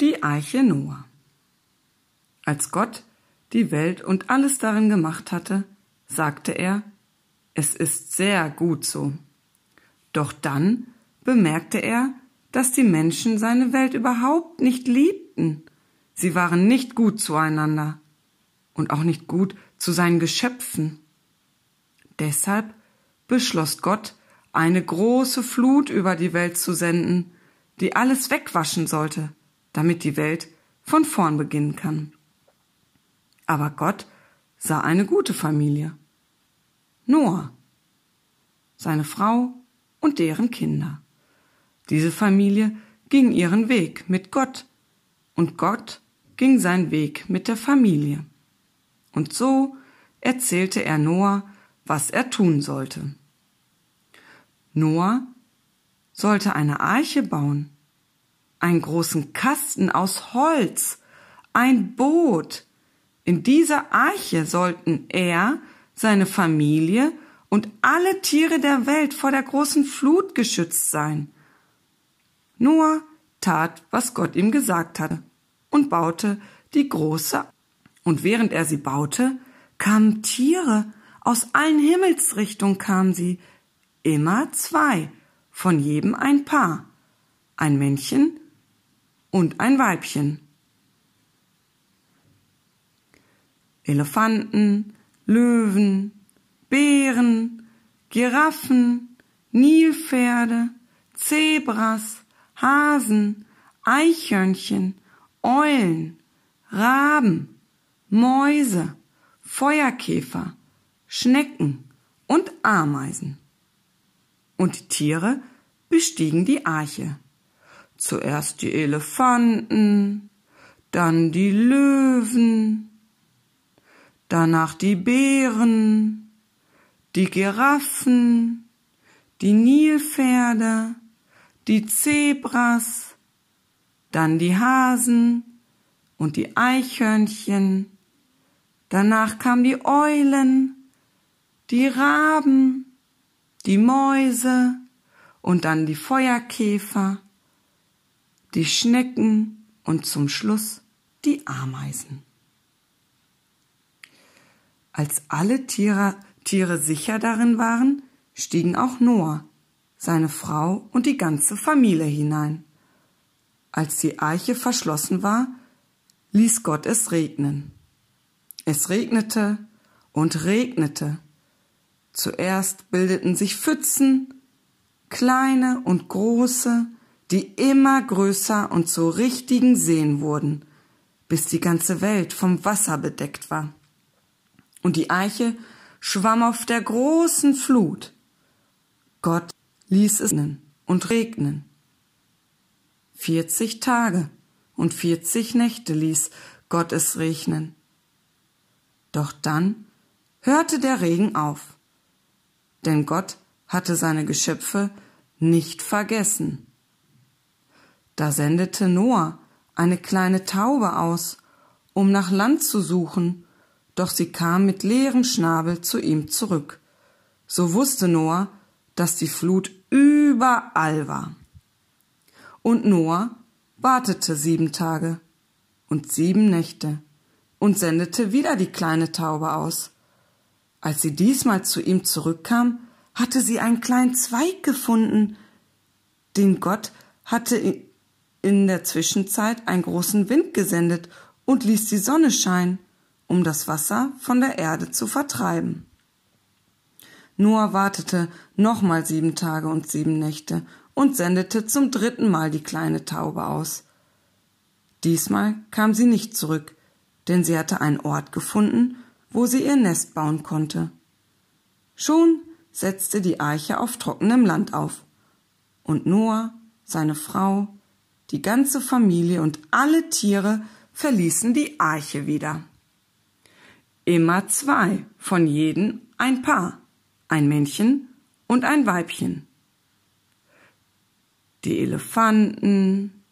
Die Eiche Noah. Als Gott die Welt und alles darin gemacht hatte, sagte er, es ist sehr gut so. Doch dann bemerkte er, dass die Menschen seine Welt überhaupt nicht liebten. Sie waren nicht gut zueinander und auch nicht gut zu seinen Geschöpfen. Deshalb beschloss Gott, eine große Flut über die Welt zu senden, die alles wegwaschen sollte, damit die Welt von vorn beginnen kann. Aber Gott sah eine gute Familie. Noah, seine Frau und deren Kinder. Diese Familie ging ihren Weg mit Gott und Gott ging seinen Weg mit der Familie. Und so erzählte er Noah, was er tun sollte. Noah sollte eine Arche bauen, einen großen Kasten aus Holz, ein Boot. In dieser Arche sollten er, seine Familie und alle Tiere der Welt vor der großen Flut geschützt sein. Noah tat, was Gott ihm gesagt hatte und baute die große. Und während er sie baute, kamen Tiere, aus allen Himmelsrichtungen kamen sie, immer zwei, von jedem ein Paar, ein Männchen und ein Weibchen. Elefanten, Löwen, Bären, Giraffen, Nilpferde, Zebras, Hasen, Eichhörnchen, Eulen, Raben, Mäuse, Feuerkäfer, Schnecken und Ameisen. Und die Tiere bestiegen die Arche. Zuerst die Elefanten, dann die Löwen, danach die Bären, die Giraffen, die Nilpferde, die Zebras, dann die Hasen und die Eichhörnchen, danach kamen die Eulen, die Raben, die Mäuse und dann die Feuerkäfer, die Schnecken und zum Schluss die Ameisen. Als alle Tiere, Tiere sicher darin waren, stiegen auch Noah seine Frau und die ganze Familie hinein. Als die Eiche verschlossen war, ließ Gott es regnen. Es regnete und regnete. Zuerst bildeten sich Pfützen, kleine und große, die immer größer und zu richtigen Seen wurden, bis die ganze Welt vom Wasser bedeckt war. Und die Eiche schwamm auf der großen Flut. Gott ließ es und regnen. Vierzig Tage und vierzig Nächte ließ Gott es regnen. Doch dann hörte der Regen auf, denn Gott hatte seine Geschöpfe nicht vergessen. Da sendete Noah eine kleine Taube aus, um nach Land zu suchen, doch sie kam mit leerem Schnabel zu ihm zurück. So wusste Noah, dass die Flut überall war. Und Noah wartete sieben Tage und sieben Nächte und sendete wieder die kleine Taube aus. Als sie diesmal zu ihm zurückkam, hatte sie einen kleinen Zweig gefunden, den Gott hatte in der Zwischenzeit einen großen Wind gesendet und ließ die Sonne scheinen, um das Wasser von der Erde zu vertreiben. Noah wartete nochmal sieben Tage und sieben Nächte und sendete zum dritten Mal die kleine Taube aus. Diesmal kam sie nicht zurück, denn sie hatte einen Ort gefunden, wo sie ihr Nest bauen konnte. Schon setzte die Eiche auf trockenem Land auf, und Noah, seine Frau, die ganze Familie und alle Tiere verließen die Arche wieder. Immer zwei, von jedem ein Paar ein Männchen und ein Weibchen. Die Elefanten,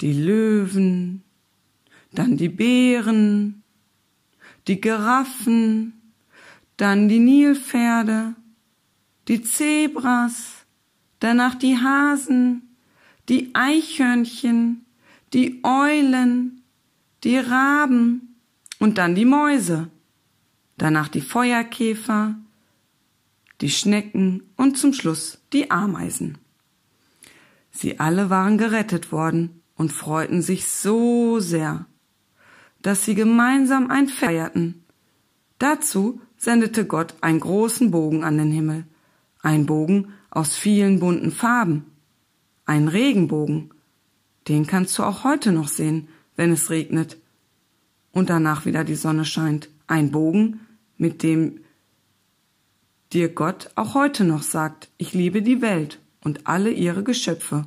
die Löwen, dann die Bären, die Giraffen, dann die Nilpferde, die Zebras, danach die Hasen, die Eichhörnchen, die Eulen, die Raben und dann die Mäuse, danach die Feuerkäfer, die Schnecken und zum Schluss die Ameisen. Sie alle waren gerettet worden und freuten sich so sehr, dass sie gemeinsam ein feierten. Dazu sendete Gott einen großen Bogen an den Himmel, ein Bogen aus vielen bunten Farben, ein Regenbogen, den kannst du auch heute noch sehen, wenn es regnet. Und danach wieder die Sonne scheint, ein Bogen, mit dem dir Gott auch heute noch sagt, ich liebe die Welt und alle ihre Geschöpfe